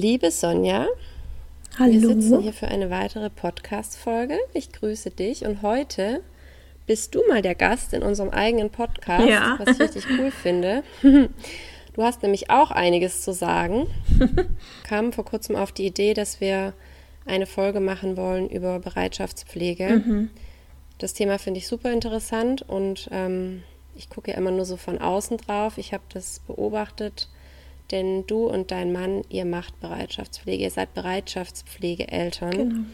Liebe Sonja, Hallo. wir sitzen hier für eine weitere Podcast-Folge. Ich grüße dich und heute bist du mal der Gast in unserem eigenen Podcast, Ja. was ich richtig cool finde. Du hast nämlich auch einiges zu sagen. Kam vor kurzem auf die Idee, dass wir eine Folge machen wollen über Bereitschaftspflege. Mhm. Das Thema finde ich super interessant und ähm, ich gucke ja immer nur so von außen drauf. Ich habe das beobachtet, denn du und dein Mann, ihr macht Bereitschaftspflege, ihr seid Bereitschaftspflegeeltern. Genau.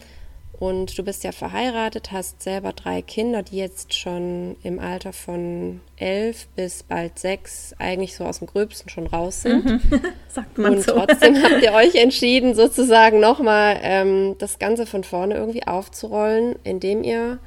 Und du bist ja verheiratet, hast selber drei Kinder, die jetzt schon im Alter von elf bis bald sechs eigentlich so aus dem Gröbsten schon raus sind. Sagt man Und so. trotzdem habt ihr euch entschieden, sozusagen nochmal ähm, das Ganze von vorne irgendwie aufzurollen, indem ihr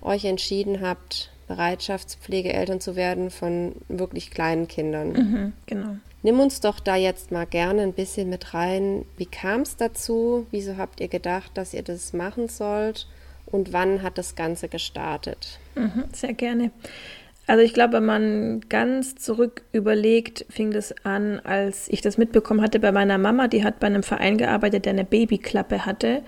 euch entschieden habt, Bereitschaftspflegeeltern zu werden von wirklich kleinen Kindern. Mhm, genau. Nimm uns doch da jetzt mal gerne ein bisschen mit rein. Wie kam es dazu? Wieso habt ihr gedacht, dass ihr das machen sollt? Und wann hat das Ganze gestartet? Mhm, sehr gerne. Also ich glaube, wenn man ganz zurück überlegt, fing das an, als ich das mitbekommen hatte bei meiner Mama. Die hat bei einem Verein gearbeitet, der eine Babyklappe hatte,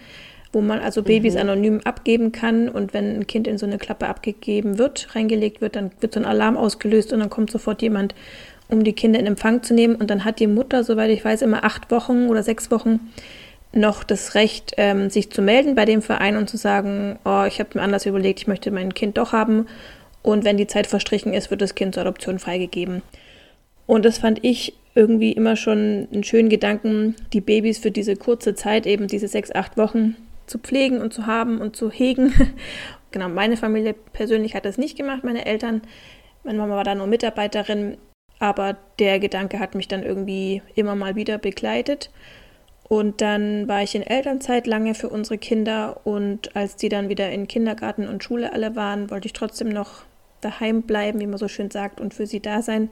wo man also Babys anonym abgeben kann. Und wenn ein Kind in so eine Klappe abgegeben wird, reingelegt wird, dann wird so ein Alarm ausgelöst und dann kommt sofort jemand, um die Kinder in Empfang zu nehmen. Und dann hat die Mutter, soweit ich weiß, immer acht Wochen oder sechs Wochen noch das Recht, ähm, sich zu melden bei dem Verein und zu sagen, oh, ich habe mir anders überlegt, ich möchte mein Kind doch haben. Und wenn die Zeit verstrichen ist, wird das Kind zur Adoption freigegeben. Und das fand ich irgendwie immer schon einen schönen Gedanken, die Babys für diese kurze Zeit, eben diese sechs, acht Wochen, zu pflegen und zu haben und zu hegen. genau, meine Familie persönlich hat das nicht gemacht, meine Eltern. Meine Mama war da nur Mitarbeiterin, aber der Gedanke hat mich dann irgendwie immer mal wieder begleitet. Und dann war ich in Elternzeit lange für unsere Kinder und als die dann wieder in Kindergarten und Schule alle waren, wollte ich trotzdem noch daheim bleiben, wie man so schön sagt, und für sie da sein.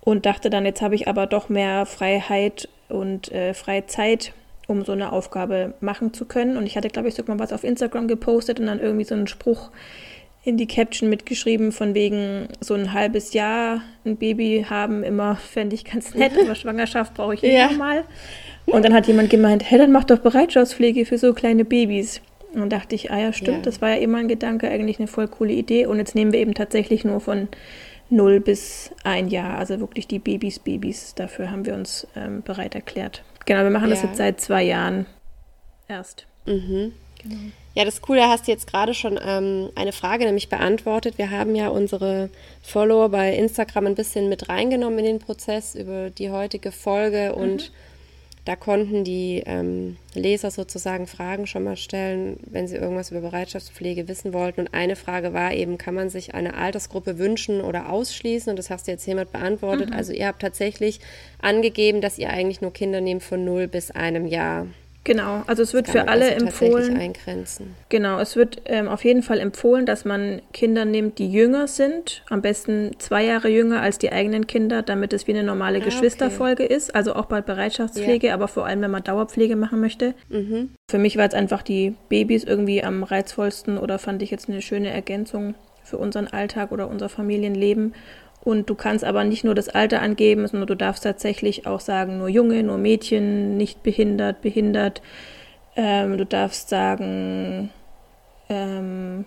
Und dachte dann, jetzt habe ich aber doch mehr Freiheit und äh, freie Zeit, um so eine Aufgabe machen zu können. Und ich hatte, glaube ich, sogar mal was auf Instagram gepostet und dann irgendwie so einen Spruch in die Caption mitgeschrieben, von wegen so ein halbes Jahr ein Baby haben immer, fände ich ganz nett, aber Schwangerschaft brauche ich Ja. immer mal. Und dann hat jemand gemeint, hey, dann mach doch Bereitschaftspflege für so kleine Babys. Und dachte ich, ah ja, stimmt, Ja. das war ja immer ein Gedanke, eigentlich eine voll coole Idee. Und jetzt nehmen wir eben tatsächlich nur von 0 bis ein Jahr, also wirklich die Babys, Babys. Dafür haben wir uns ähm, bereit erklärt. Genau, wir machen das Ja. jetzt seit zwei Jahren erst. Mhm. Ja, das Coole, hast du jetzt gerade schon ähm, eine Frage nämlich beantwortet. Wir haben ja unsere Follower bei Instagram ein bisschen mit reingenommen in den Prozess über die heutige Folge und da konnten die ähm, Leser sozusagen Fragen schon mal stellen, wenn sie irgendwas über Bereitschaftspflege wissen wollten. Und eine Frage war eben, kann man sich eine Altersgruppe wünschen oder ausschließen? Und das hast du jetzt hiermit beantwortet. Also ihr habt tatsächlich angegeben, dass ihr eigentlich nur Kinder nehmt von 0 bis einem Jahr. Genau, also es wird für alle also empfohlen. eingrenzen. Genau, es wird ähm, auf jeden Fall empfohlen, dass man Kinder nimmt, die jünger sind, am besten zwei Jahre jünger als die eigenen Kinder, damit es wie eine normale Ah, Geschwisterfolge ist. Also auch bei Bereitschaftspflege, aber vor allem, wenn man Dauerpflege machen möchte. Mhm. Für mich war jetzt einfach die Babys irgendwie am reizvollsten oder fand ich jetzt eine schöne Ergänzung für unseren Alltag oder unser Familienleben. Und du kannst aber nicht nur das Alter angeben, sondern du darfst tatsächlich auch sagen, nur Junge, nur Mädchen, nicht behindert, behindert. Ähm, du darfst sagen, ähm,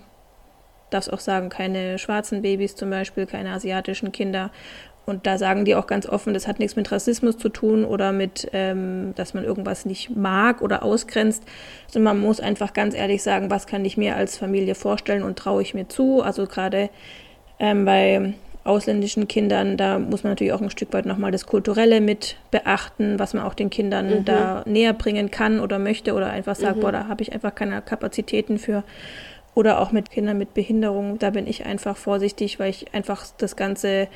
darfst auch sagen, keine schwarzen Babys zum Beispiel, keine asiatischen Kinder. Und da sagen die auch ganz offen, das hat nichts mit Rassismus zu tun oder mit, ähm, dass man irgendwas nicht mag oder ausgrenzt, sondern man muss einfach ganz ehrlich sagen, was kann ich mir als Familie vorstellen und traue ich mir zu. Also gerade ähm, bei ausländischen Kindern, da muss man natürlich auch ein Stück weit nochmal das Kulturelle mit beachten, was man auch den Kindern mhm. da näher bringen kann oder möchte oder einfach sagt, mhm. boah, da habe ich einfach keine Kapazitäten für. Oder auch mit Kindern mit Behinderung, da bin ich einfach vorsichtig, weil ich einfach das ganze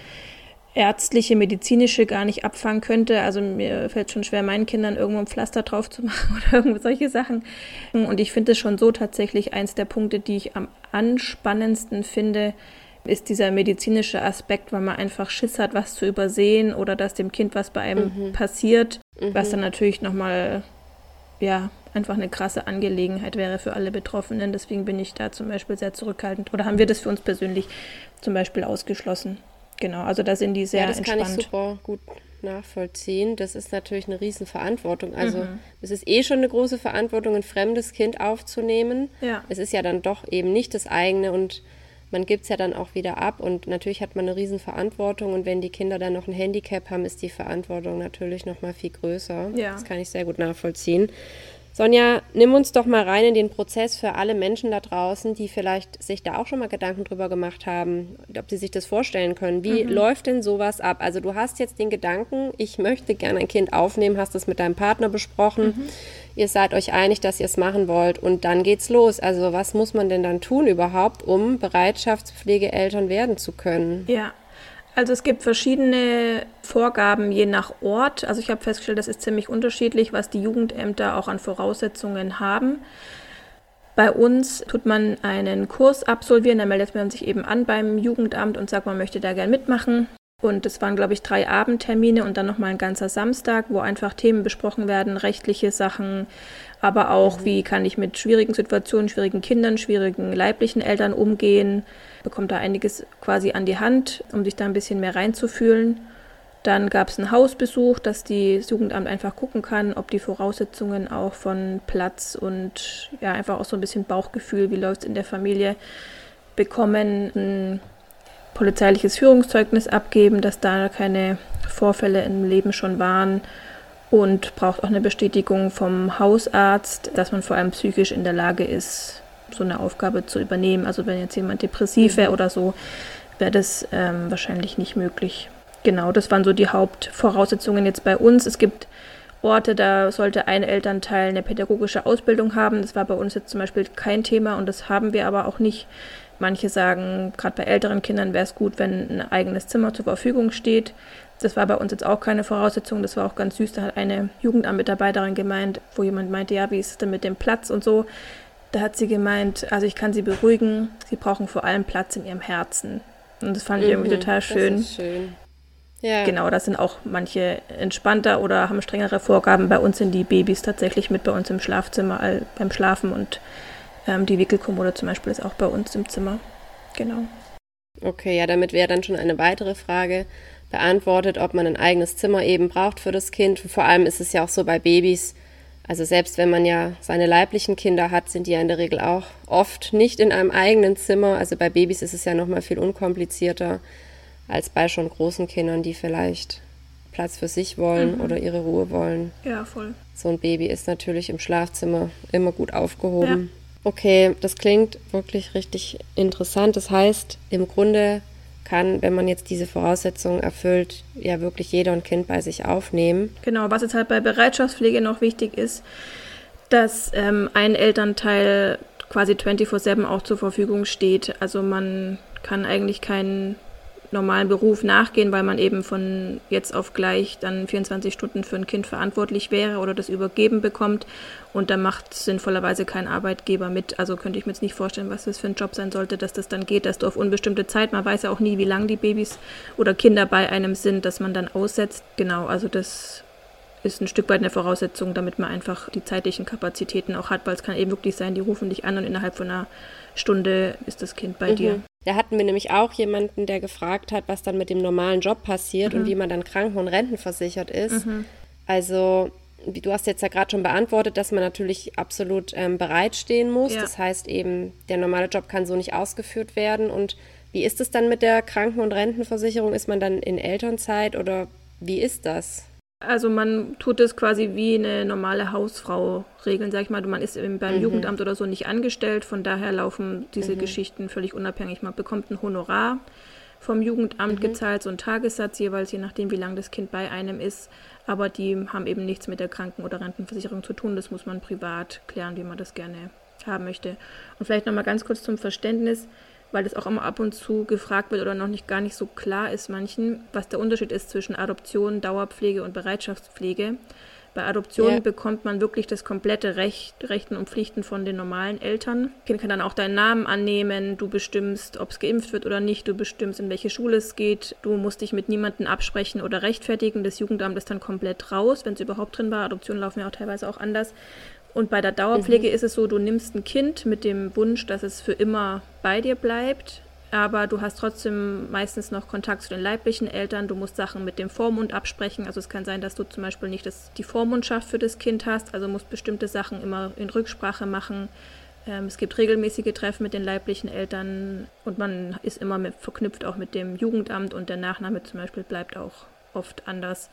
ärztliche, medizinische gar nicht abfangen könnte. Also mir fällt schon schwer, meinen Kindern irgendwo ein Pflaster drauf zu machen oder irgendwo solche Sachen. Und ich finde es schon so tatsächlich eins der Punkte, die ich am anspannendsten finde, ist dieser medizinische Aspekt, weil man einfach Schiss hat, was zu übersehen oder dass dem Kind was bei einem mhm. passiert, mhm. was dann natürlich nochmal, ja, einfach eine krasse Angelegenheit wäre für alle Betroffenen. Deswegen bin ich da zum Beispiel sehr zurückhaltend. Oder haben wir das für uns persönlich zum Beispiel ausgeschlossen? Genau, also da sind die sehr ja, das entspannt. kann ich super gut nachvollziehen. Das ist natürlich eine Riesenverantwortung. Also mhm. es ist eh schon eine große Verantwortung, ein fremdes Kind aufzunehmen. Ja. Es ist ja dann doch eben nicht das eigene und man gibt es ja dann auch wieder ab und natürlich hat man eine Riesenverantwortung und wenn die Kinder dann noch ein Handicap haben, ist die Verantwortung natürlich noch mal viel größer. Ja. Das kann ich sehr gut nachvollziehen. Sonja, nimm uns doch mal rein in den Prozess für alle Menschen da draußen, die vielleicht sich da auch schon mal Gedanken drüber gemacht haben, ob sie sich das vorstellen können. Wie mhm. läuft denn sowas ab? Also du hast jetzt den Gedanken, ich möchte gerne ein Kind aufnehmen, hast es mit deinem Partner besprochen. Mhm. Ihr seid euch einig, dass ihr es machen wollt und dann geht's los. Also was muss man denn dann tun überhaupt, um Bereitschaftspflegeeltern werden zu können? Ja, also es gibt verschiedene Vorgaben je nach Ort. Also ich habe festgestellt, das ist ziemlich unterschiedlich, was die Jugendämter auch an Voraussetzungen haben. Bei uns tut man einen Kurs absolvieren, da meldet man sich eben an beim Jugendamt und sagt, man möchte da gern mitmachen. Und es waren, glaube ich, drei Abendtermine und dann nochmal ein ganzer Samstag, wo einfach Themen besprochen werden, rechtliche Sachen, aber auch, mhm. wie kann ich mit schwierigen Situationen, schwierigen Kindern, schwierigen leiblichen Eltern umgehen. Bekommt da einiges quasi an die Hand, um sich da ein bisschen mehr reinzufühlen. Dann gab es einen Hausbesuch, dass das Jugendamt einfach gucken kann, ob die Voraussetzungen auch von Platz und ja, einfach auch so ein bisschen Bauchgefühl, wie läuft es in der Familie, bekommen. Polizeiliches Führungszeugnis abgeben, dass da keine Vorfälle im Leben schon waren und braucht auch eine Bestätigung vom Hausarzt, dass man vor allem psychisch in der Lage ist, so eine Aufgabe zu übernehmen. Also wenn jetzt jemand depressiv wäre oder so, wäre das ähm, wahrscheinlich nicht möglich. Genau, das waren so die Hauptvoraussetzungen jetzt bei uns. Es gibt Orte, da sollte ein Elternteil eine pädagogische Ausbildung haben. Das war bei uns jetzt zum Beispiel kein Thema und das haben wir aber auch nicht. Manche sagen, gerade bei älteren Kindern wäre es gut, wenn ein eigenes Zimmer zur Verfügung steht. Das war bei uns jetzt auch keine Voraussetzung. Das war auch ganz süß. Da hat eine Jugendamtmitarbeiterin gemeint, wo jemand meinte, ja, wie ist es denn mit dem Platz und so. Da hat sie gemeint, also ich kann sie beruhigen, sie brauchen vor allem Platz in ihrem Herzen. Und das fand ich irgendwie mhm, total schön. Das ist schön. Ja. Genau, da sind auch manche entspannter oder haben strengere Vorgaben. Bei uns sind die Babys tatsächlich mit bei uns im Schlafzimmer all, beim Schlafen und ähm, die Wickelkommode zum Beispiel ist auch bei uns im Zimmer. Genau. Okay, ja, damit wäre dann schon eine weitere Frage beantwortet, ob man ein eigenes Zimmer eben braucht für das Kind. Vor allem ist es ja auch so bei Babys, also selbst wenn man ja seine leiblichen Kinder hat, sind die ja in der Regel auch oft nicht in einem eigenen Zimmer. Also bei Babys ist es ja noch mal viel unkomplizierter als bei schon großen Kindern, die vielleicht Platz für sich wollen mhm. oder ihre Ruhe wollen. Ja, voll. So ein Baby ist natürlich im Schlafzimmer immer gut aufgehoben. Ja. Okay, das klingt wirklich richtig interessant. Das heißt, im Grunde kann, wenn man jetzt diese Voraussetzungen erfüllt, ja wirklich jeder ein Kind bei sich aufnehmen. Genau, was jetzt halt bei Bereitschaftspflege noch wichtig ist, dass ähm, ein Elternteil quasi 24-7 auch zur Verfügung steht. Also man kann eigentlich keinen normalen Beruf nachgehen, weil man eben von jetzt auf gleich dann 24 Stunden für ein Kind verantwortlich wäre oder das übergeben bekommt. Und da macht sinnvollerweise kein Arbeitgeber mit. Also könnte ich mir jetzt nicht vorstellen, was das für ein Job sein sollte, dass das dann geht, dass du auf unbestimmte Zeit, man weiß ja auch nie, wie lange die Babys oder Kinder bei einem sind, dass man dann aussetzt. Genau, also das ist ein Stück weit eine Voraussetzung, damit man einfach die zeitlichen Kapazitäten auch hat, weil es kann eben wirklich sein, die rufen dich an und innerhalb von einer Stunde ist das Kind bei mhm. dir. Da hatten wir nämlich auch jemanden, der gefragt hat, was dann mit dem normalen Job passiert mhm. und wie man dann kranken- und rentenversichert ist. Mhm. Also, wie du hast jetzt ja gerade schon beantwortet, dass man natürlich absolut ähm, bereitstehen muss. Ja. Das heißt eben, der normale Job kann so nicht ausgeführt werden und Wie ist es dann mit der Kranken- und Rentenversicherung? Ist man dann in Elternzeit oder wie ist das? Also man tut es quasi wie eine normale Hausfrau regeln, sag ich mal. Man ist beim mhm. Jugendamt oder so nicht angestellt, von daher laufen diese mhm. Geschichten völlig unabhängig. Man bekommt ein Honorar vom Jugendamt mhm. gezahlt, so ein Tagessatz jeweils, je nachdem, wie lange das Kind bei einem ist. Aber die haben eben nichts mit der Kranken- oder Rentenversicherung zu tun. Das muss man privat klären, wie man das gerne haben möchte. Und vielleicht nochmal ganz kurz zum Verständnis weil das auch immer ab und zu gefragt wird oder noch nicht gar nicht so klar ist manchen, was der Unterschied ist zwischen Adoption, Dauerpflege und Bereitschaftspflege. Bei Adoption yeah. bekommt man wirklich das komplette Recht, Rechten und Pflichten von den normalen Eltern. Das Kind kann dann auch deinen Namen annehmen, du bestimmst, ob es geimpft wird oder nicht, du bestimmst, in welche Schule es geht, du musst dich mit niemandem absprechen oder rechtfertigen. Das Jugendamt ist dann komplett raus, wenn es überhaupt drin war. Adoptionen laufen ja auch teilweise auch anders. Und bei der Dauerpflege mhm. ist es so, du nimmst ein Kind mit dem Wunsch, dass es für immer bei dir bleibt, aber du hast trotzdem meistens noch Kontakt zu den leiblichen Eltern. Du musst Sachen mit dem Vormund absprechen. Also es kann sein, dass du zum Beispiel nicht das, die Vormundschaft für das Kind hast, also musst bestimmte Sachen immer in Rücksprache machen. Ähm, es gibt regelmäßige Treffen mit den leiblichen Eltern und man ist immer mit, verknüpft auch mit dem Jugendamt und der Nachname zum Beispiel bleibt auch oft anders.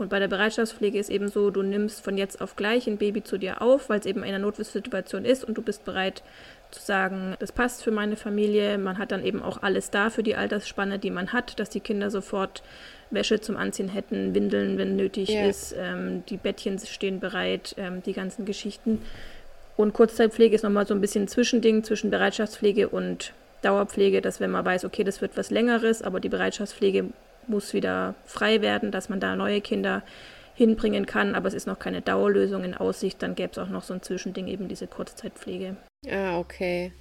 Und bei der Bereitschaftspflege ist eben so, du nimmst von jetzt auf gleich ein Baby zu dir auf, weil es eben in einer Notfallsituation ist und du bist bereit zu sagen, das passt für meine Familie. Man hat dann eben auch alles da für die Altersspanne, die man hat, dass die Kinder sofort Wäsche zum Anziehen hätten, Windeln, wenn nötig yeah. ist, ähm, die Bettchen stehen bereit, ähm, die ganzen Geschichten. Und Kurzzeitpflege ist nochmal so ein bisschen ein Zwischending zwischen Bereitschaftspflege und Dauerpflege, dass wenn man weiß, okay, das wird was Längeres, aber die Bereitschaftspflege muss wieder frei werden, dass man da neue Kinder hinbringen kann, aber es ist noch keine Dauerlösung in Aussicht, dann gäbe es auch noch so ein Zwischending, eben diese Kurzzeitpflege. Ah, okay.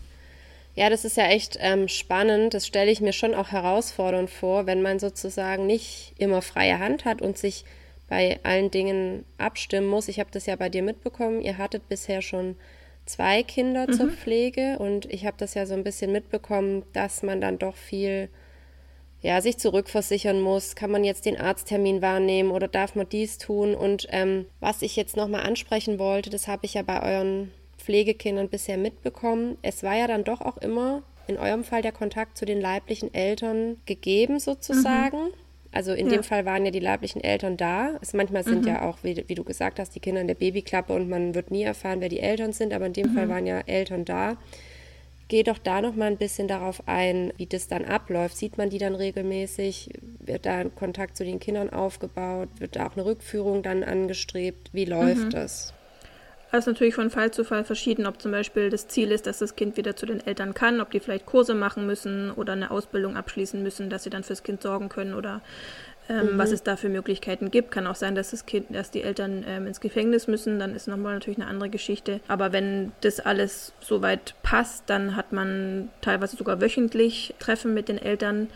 Ja, das ist ja echt ähm, spannend. Das stelle ich mir schon auch herausfordernd vor, wenn man sozusagen nicht immer freie Hand hat und sich bei allen Dingen abstimmen muss. Ich habe das ja bei dir mitbekommen. Ihr hattet bisher schon zwei Kinder mhm. zur Pflege und ich habe das ja so ein bisschen mitbekommen, dass man dann doch viel ja, sich zurückversichern muss. Kann man jetzt den Arzttermin wahrnehmen oder darf man dies tun? Und ähm, was ich jetzt nochmal ansprechen wollte, das habe ich ja bei euren Pflegekindern bisher mitbekommen. Es war ja dann doch auch immer in eurem Fall der Kontakt zu den leiblichen Eltern gegeben, sozusagen. Mhm. Also in ja. dem Fall waren ja die leiblichen Eltern da. Es, manchmal sind mhm. ja auch, wie, wie, du gesagt hast, die Kinder in der Babyklappe und man wird nie erfahren, wer die Eltern sind, aber in dem mhm. Fall waren ja Eltern da. Geh doch da noch mal ein bisschen darauf ein, wie das dann abläuft. Sieht man die dann regelmäßig? Wird da ein Kontakt zu den Kindern aufgebaut? Wird da auch eine Rückführung dann angestrebt? Wie läuft mhm. das? Das ist natürlich von Fall zu Fall verschieden, ob zum Beispiel das Ziel ist, dass das Kind wieder zu den Eltern kann, ob die vielleicht Kurse machen müssen oder eine Ausbildung abschließen müssen, dass sie dann fürs Kind sorgen können oder ähm, mhm. was es da für Möglichkeiten gibt. Kann auch sein, dass das Kind, dass die Eltern ähm, ins Gefängnis müssen, dann ist nochmal natürlich eine andere Geschichte. Aber wenn das alles soweit passt, dann hat man teilweise sogar wöchentlich Treffen mit den Eltern.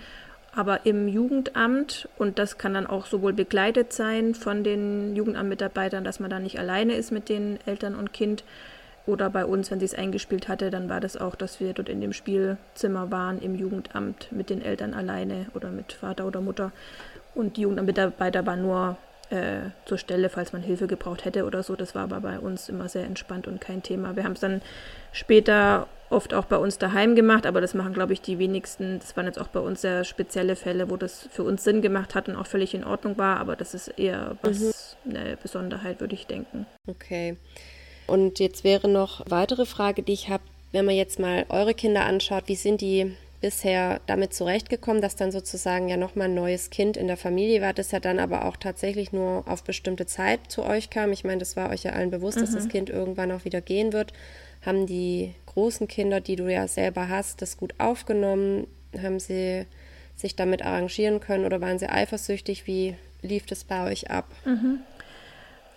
Aber im Jugendamt, und das kann dann auch sowohl begleitet sein von den Jugendamtmitarbeitern, dass man da nicht alleine ist mit den Eltern und Kind, oder bei uns, wenn sie es eingespielt hatte, dann war das auch, dass wir dort in dem Spielzimmer waren im Jugendamt mit den Eltern alleine oder mit Vater oder Mutter. Und die Jugendmitarbeiter waren nur äh, zur Stelle, falls man Hilfe gebraucht hätte oder so. Das war aber bei uns immer sehr entspannt und kein Thema. Wir haben es dann später oft auch bei uns daheim gemacht, aber das machen, glaube ich, die wenigsten. Das waren jetzt auch bei uns sehr spezielle Fälle, wo das für uns Sinn gemacht hat und auch völlig in Ordnung war, aber das ist eher was mhm. eine Besonderheit, würde ich denken. Okay. Und jetzt wäre noch weitere Frage, die ich habe, wenn man jetzt mal eure Kinder anschaut, wie sind die bisher damit zurechtgekommen, dass dann sozusagen ja nochmal ein neues Kind in der Familie war, das ja dann aber auch tatsächlich nur auf bestimmte Zeit zu euch kam. Ich meine, das war euch ja allen bewusst, mhm. dass das mhm. Kind irgendwann auch wieder gehen wird. Haben die großen Kinder, die du ja selber hast, das gut aufgenommen? Haben sie sich damit arrangieren können oder waren sie eifersüchtig? Wie lief das bei euch ab? Mhm.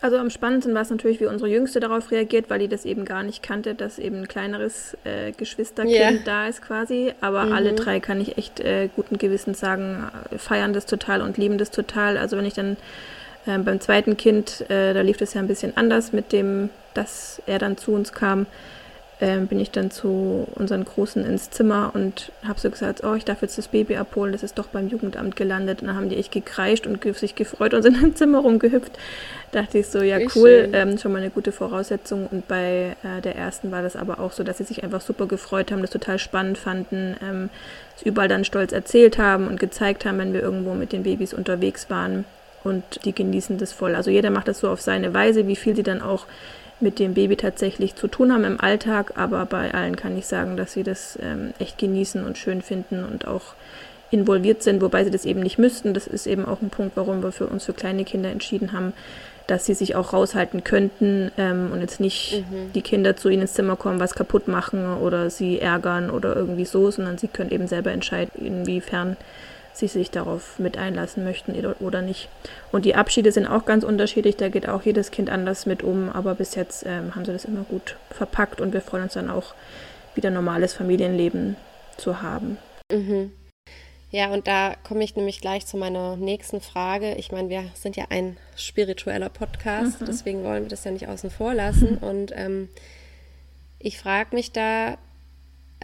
Also am spannendsten war es natürlich, wie unsere Jüngste darauf reagiert, weil die das eben gar nicht kannte, dass eben ein kleineres äh, Geschwisterkind yeah. da ist quasi. Aber mhm. alle drei kann ich echt äh, guten Gewissens sagen, äh, feiern das total und lieben das total. Also wenn ich dann äh, beim zweiten Kind, äh, da lief das ja ein bisschen anders mit dem, dass er dann zu uns kam. Ähm, bin ich dann zu unseren Großen ins Zimmer und habe so gesagt, oh, ich darf jetzt das Baby abholen, das ist doch beim Jugendamt gelandet. Und dann haben die echt gekreischt und sich gefreut und sind im Zimmer rumgehüpft. dachte ich so, ja Wie cool, ähm, schon mal eine gute Voraussetzung. Und bei äh, der ersten war das aber auch so, dass sie sich einfach super gefreut haben, das total spannend fanden, ähm, es überall dann stolz erzählt haben und gezeigt haben, wenn wir irgendwo mit den Babys unterwegs waren. Und die genießen das voll. Also jeder macht das so auf seine Weise, wie viel sie dann auch mit dem Baby tatsächlich zu tun haben im Alltag, aber bei allen kann ich sagen, dass sie das ähm, echt genießen und schön finden und auch involviert sind, wobei sie das eben nicht müssten. Das ist eben auch ein Punkt, warum wir für uns für kleine Kinder entschieden haben, dass sie sich auch raushalten könnten ähm, und jetzt nicht mhm. die Kinder zu ihnen ins Zimmer kommen, was kaputt machen oder sie ärgern oder irgendwie so, sondern sie können eben selber entscheiden, inwiefern sie sich darauf mit einlassen möchten oder nicht. Und die Abschiede sind auch ganz unterschiedlich, da geht auch jedes Kind anders mit um, aber bis jetzt ähm, haben sie das immer gut verpackt und wir freuen uns dann auch, wieder normales Familienleben zu haben. Mhm. Ja, und da komme ich nämlich gleich zu meiner nächsten Frage. Ich meine, wir sind ja ein spiritueller Podcast, mhm. deswegen wollen wir das ja nicht außen vor lassen. Und ähm, ich frage mich da,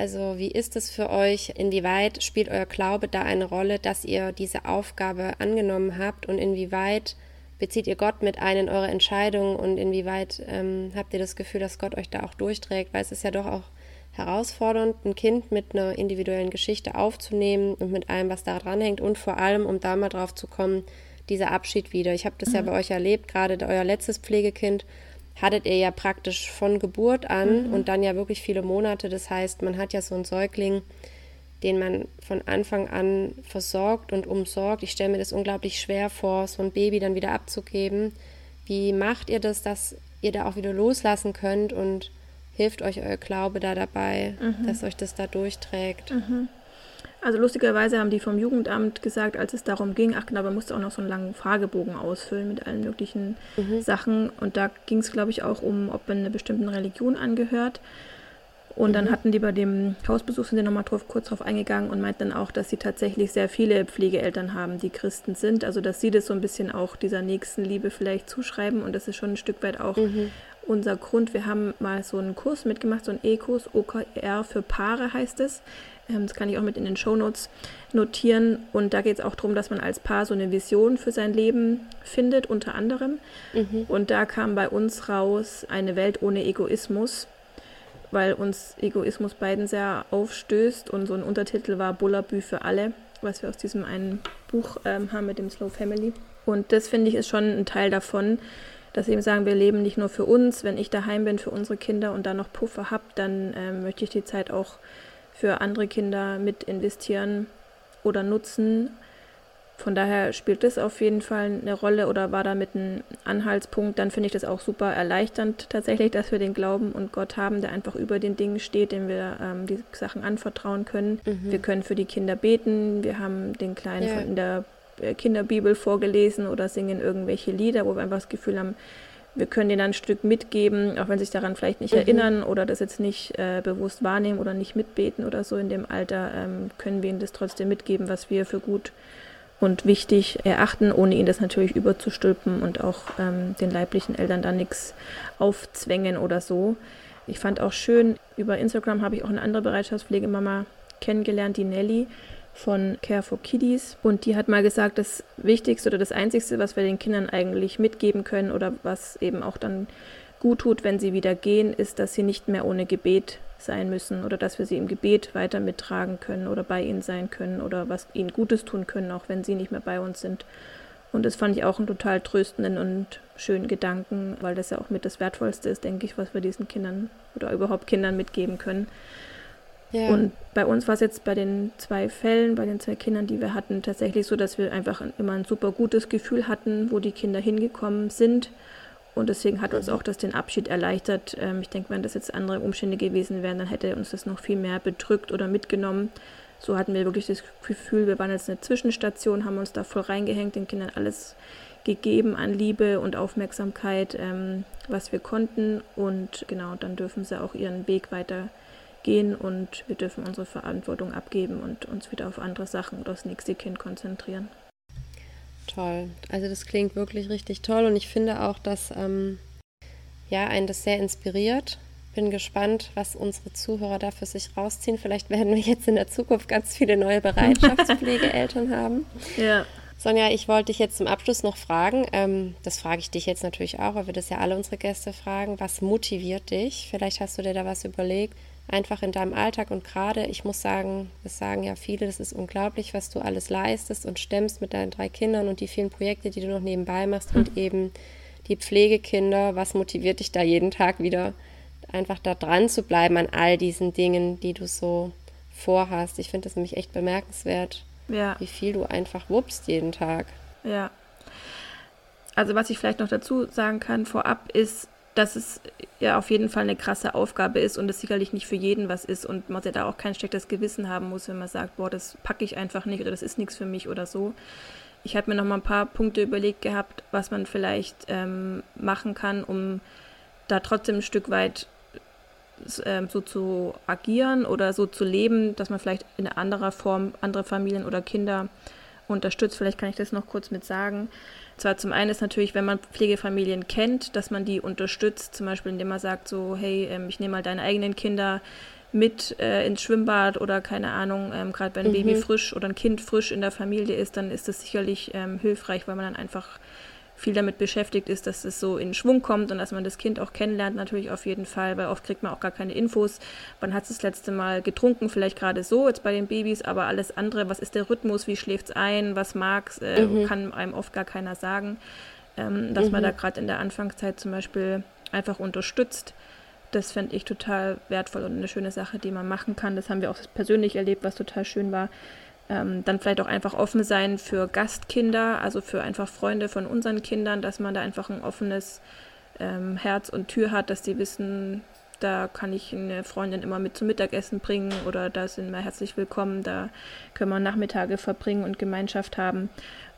also wie ist es für euch? Inwieweit spielt euer Glaube da eine Rolle, dass ihr diese Aufgabe angenommen habt und inwieweit bezieht ihr Gott mit ein in eure Entscheidungen und inwieweit ähm, habt ihr das Gefühl, dass Gott euch da auch durchträgt? Weil es ist ja doch auch herausfordernd, ein Kind mit einer individuellen Geschichte aufzunehmen und mit allem, was da dranhängt und vor allem, um da mal drauf zu kommen, dieser Abschied wieder. Ich habe das mhm. ja bei euch erlebt, gerade euer letztes Pflegekind hattet ihr ja praktisch von Geburt an mhm. und dann ja wirklich viele Monate. Das heißt, man hat ja so einen Säugling, den man von Anfang an versorgt und umsorgt. Ich stelle mir das unglaublich schwer vor, so ein Baby dann wieder abzugeben. Wie macht ihr das, dass ihr da auch wieder loslassen könnt und hilft euch euer Glaube da dabei, mhm. dass euch das da durchträgt? Mhm. Also lustigerweise haben die vom Jugendamt gesagt, als es darum ging, ach genau, man musste auch noch so einen langen Fragebogen ausfüllen mit allen möglichen mhm. Sachen. Und da ging es, glaube ich, auch um, ob man einer bestimmten Religion angehört. Und mhm. dann hatten die bei dem Hausbesuch, sind die nochmal drauf, kurz drauf eingegangen und meinten dann auch, dass sie tatsächlich sehr viele Pflegeeltern haben, die Christen sind. Also dass sie das so ein bisschen auch dieser nächsten Liebe vielleicht zuschreiben. Und das ist schon ein Stück weit auch mhm. unser Grund. Wir haben mal so einen Kurs mitgemacht, so einen E-Kurs, OKR für Paare heißt es. Ähm, das kann ich auch mit in den Shownotes notieren. Und da geht es auch darum, dass man als Paar so eine Vision für sein Leben findet, unter anderem. Mhm. Und da kam bei uns raus eine Welt ohne Egoismus, weil uns Egoismus beiden sehr aufstößt. Und so ein Untertitel war Bullabü für alle, was wir aus diesem einen Buch ähm, haben mit dem Slow Family. Und das finde ich ist schon ein Teil davon, dass wir eben sagen, wir leben nicht nur für uns. Wenn ich daheim bin für unsere Kinder und da noch Puffer habe, dann ähm, möchte ich die Zeit auch für andere Kinder mit investieren oder nutzen. Von daher spielt das auf jeden Fall eine Rolle oder war damit ein Anhaltspunkt. Dann finde ich das auch super erleichternd tatsächlich, dass wir den Glauben und Gott haben, der einfach über den Dingen steht, dem wir ähm, die Sachen anvertrauen können. Mhm. Wir können für die Kinder beten. Wir haben den Kleinen ja. von der äh, Kinderbibel vorgelesen oder singen irgendwelche Lieder, wo wir einfach das Gefühl haben, wir können denen ein Stück mitgeben, auch wenn sie sich daran vielleicht nicht mhm. erinnern oder das jetzt nicht äh, bewusst wahrnehmen oder nicht mitbeten oder so in dem Alter, ähm, können wir ihnen das trotzdem mitgeben, was wir für gut und wichtig erachten, ohne ihnen das natürlich überzustülpen und auch ähm, den leiblichen Eltern da nichts aufzwängen oder so. Ich fand auch schön, über Instagram habe ich auch eine andere Bereitschaftspflegemama kennengelernt, die Nelly von Care for Kiddies. Und die hat mal gesagt, das Wichtigste oder das Einzigste, was wir den Kindern eigentlich mitgeben können oder was eben auch dann gut tut, wenn sie wieder gehen, ist, dass sie nicht mehr ohne Gebet sein müssen oder dass wir sie im Gebet weiter mittragen können oder bei ihnen sein können oder was ihnen Gutes tun können, auch wenn sie nicht mehr bei uns sind. Und das fand ich auch einen total tröstenden und schönen Gedanken, weil das ja auch mit das Wertvollste ist, denke ich, was wir diesen Kindern oder überhaupt Kindern mitgeben können. Ja. Und bei uns war es jetzt bei den zwei Fällen, bei den zwei Kindern, die wir hatten, tatsächlich so, dass wir einfach immer ein super gutes Gefühl hatten, wo die Kinder hingekommen sind. Und deswegen hat uns auch das den Abschied erleichtert. Ähm, ich denke, wenn das jetzt andere Umstände gewesen wären, dann hätte uns das noch viel mehr bedrückt oder mitgenommen. So hatten wir wirklich das Gefühl, wir waren jetzt eine Zwischenstation, haben uns da voll reingehängt, den Kindern alles gegeben an Liebe und Aufmerksamkeit, ähm, was wir konnten. Und genau, dann dürfen sie auch ihren Weg weiter gehen und wir dürfen unsere Verantwortung abgeben und uns wieder auf andere Sachen oder das nächste Kind konzentrieren. Toll. Also das klingt wirklich richtig toll und ich finde auch, dass ähm, ja einen das sehr inspiriert, bin gespannt, was unsere Zuhörer da für sich rausziehen. Vielleicht werden wir jetzt in der Zukunft ganz viele neue Bereitschaftspflegeeltern haben. Ja. Sonja, ich wollte dich jetzt zum Abschluss noch fragen, ähm, das frage ich dich jetzt natürlich auch, weil wir das ja alle unsere Gäste fragen, was motiviert dich? Vielleicht hast du dir da was überlegt, einfach in deinem Alltag und gerade, ich muss sagen, das sagen ja viele, das ist unglaublich, was du alles leistest und stemmst mit deinen drei Kindern und die vielen Projekte, die du noch nebenbei machst und eben die Pflegekinder, was motiviert dich da jeden Tag wieder einfach da dran zu bleiben an all diesen Dingen, die du so vorhast? Ich finde das nämlich echt bemerkenswert ja. Wie viel du einfach wuppst jeden Tag. Ja. Also was ich vielleicht noch dazu sagen kann vorab ist, dass es ja auf jeden Fall eine krasse Aufgabe ist und es sicherlich nicht für jeden was ist und man ja da auch kein schlechtes Gewissen haben muss, wenn man sagt, boah, das packe ich einfach nicht oder das ist nichts für mich oder so. Ich habe mir noch mal ein paar Punkte überlegt gehabt, was man vielleicht ähm, machen kann, um da trotzdem ein Stück weit ähm, so zu agieren oder so zu leben, dass man vielleicht in anderer Form andere Familien oder Kinder unterstützt. Vielleicht kann ich das noch kurz mit sagen. Zwar zum einen ist natürlich, wenn man Pflegefamilien kennt, dass man die unterstützt, zum Beispiel indem man sagt so, hey, ähm, ich nehme mal deine eigenen Kinder mit äh, ins Schwimmbad oder keine Ahnung, ähm, gerade wenn ein mhm. Baby frisch oder ein Kind frisch in der Familie ist, dann ist das sicherlich ähm, hilfreich, weil man dann einfach viel damit beschäftigt ist, dass es so in Schwung kommt und dass man das Kind auch kennenlernt, natürlich auf jeden Fall, weil oft kriegt man auch gar keine Infos. Wann hat es das letzte Mal getrunken? Vielleicht gerade so, jetzt bei den Babys, aber alles andere, was ist der Rhythmus, wie schläft es ein, was mag es, äh, mhm. kann einem oft gar keiner sagen. Ähm, dass mhm. man da gerade in der Anfangszeit zum Beispiel einfach unterstützt. Das fände ich total wertvoll und eine schöne Sache, die man machen kann. Das haben wir auch persönlich erlebt, was total schön war, ähm, dann vielleicht auch einfach offen sein für Gastkinder, also für einfach Freunde von unseren Kindern, dass man da einfach ein offenes ähm, Herz und Tür hat, dass die wissen, da kann ich eine Freundin immer mit zum Mittagessen bringen oder da sind wir herzlich willkommen, da können wir Nachmittage verbringen und Gemeinschaft haben.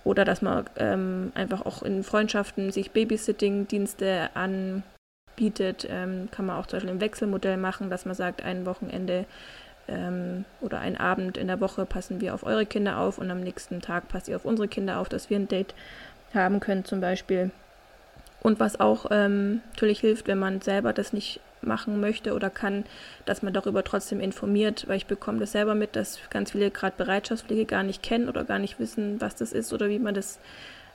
Oder dass man ähm, einfach auch in Freundschaften sich Babysitting-Dienste anbietet, ähm, kann man auch zum Beispiel im Wechselmodell machen, dass man sagt, ein Wochenende ähm, oder einen Abend in der Woche passen wir auf eure Kinder auf und am nächsten Tag passt ihr auf unsere Kinder auf, dass wir ein Date haben können zum Beispiel. Und was auch ähm, natürlich hilft, wenn man selber das nicht machen möchte oder kann, dass man darüber trotzdem informiert, weil ich bekomme das selber mit, dass ganz viele gerade Bereitschaftspflege gar nicht kennen oder gar nicht wissen, was das ist oder wie man das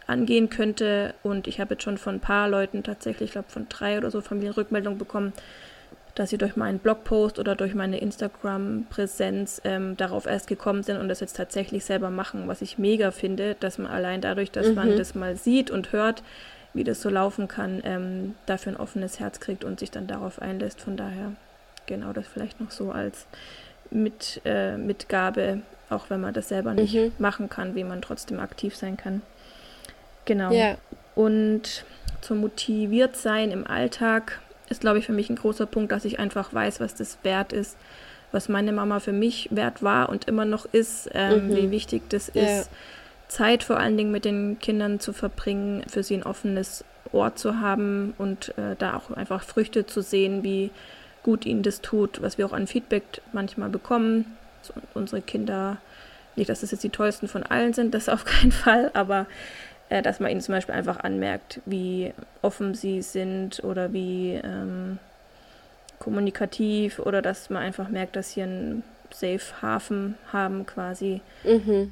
angehen könnte. Und ich habe jetzt schon von ein paar Leuten tatsächlich, ich glaube von drei oder so Familienrückmeldungen bekommen, dass sie durch meinen Blogpost oder durch meine Instagram-Präsenz ähm, darauf erst gekommen sind und das jetzt tatsächlich selber machen, was ich mega finde, dass man allein dadurch, dass mhm. man das mal sieht und hört, wie das so laufen kann, ähm, dafür ein offenes Herz kriegt und sich dann darauf einlässt. Von daher genau das vielleicht noch so als mit, äh, Mitgabe, auch wenn man das selber nicht mhm. machen kann, wie man trotzdem aktiv sein kann. Genau. Ja. Und zum motiviert sein im Alltag ist, glaube ich, für mich ein großer Punkt, dass ich einfach weiß, was das wert ist, was meine Mama für mich wert war und immer noch ist, ähm, mhm. wie wichtig das ja. ist, Zeit vor allen Dingen mit den Kindern zu verbringen, für sie ein offenes Ohr zu haben und äh, da auch einfach Früchte zu sehen, wie gut ihnen das tut, was wir auch an Feedback manchmal bekommen. Unsere Kinder, nicht, dass es jetzt die tollsten von allen sind, das auf keinen Fall, aber äh, dass man ihnen zum Beispiel einfach anmerkt, wie offen sie sind oder wie ähm, kommunikativ oder dass man einfach merkt, dass sie einen Safe Hafen haben quasi. Mhm.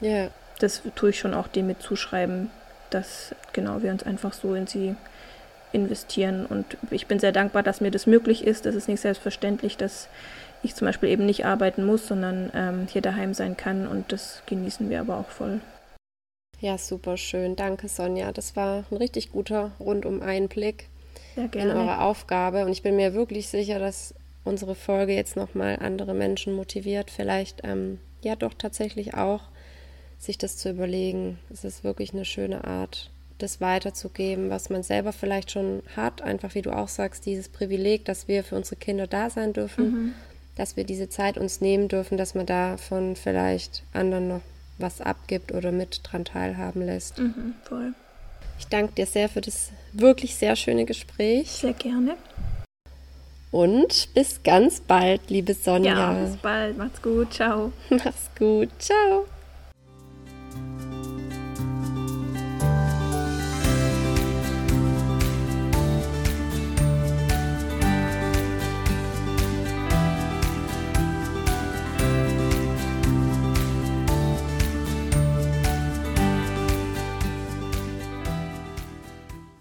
Ja. Das tue ich schon auch dem mit zuschreiben, dass genau wir uns einfach so in sie investieren. Und ich bin sehr dankbar, dass mir das möglich ist. Das ist nicht selbstverständlich, dass ich zum Beispiel eben nicht arbeiten muss, sondern ähm, hier daheim sein kann. Und das genießen wir aber auch voll. Ja, super schön. Danke, Sonja. Das war ein richtig guter Rundum-Einblick in eure Aufgabe. Und ich bin mir wirklich sicher, dass unsere Folge jetzt nochmal andere Menschen motiviert, vielleicht ähm, ja doch tatsächlich auch, sich das zu überlegen. Es ist wirklich eine schöne Art, das weiterzugeben, was man selber vielleicht schon hat. Einfach wie du auch sagst, dieses Privileg, dass wir für unsere Kinder da sein dürfen, mhm. dass wir diese Zeit uns nehmen dürfen, dass man davon vielleicht anderen noch was abgibt oder mit dran teilhaben lässt. Mhm, voll. Ich danke dir sehr für das wirklich sehr schöne Gespräch. Sehr gerne. Und bis ganz bald, liebe Sonja. Ja, bis bald. Macht's gut. Ciao. Mach's gut. Ciao.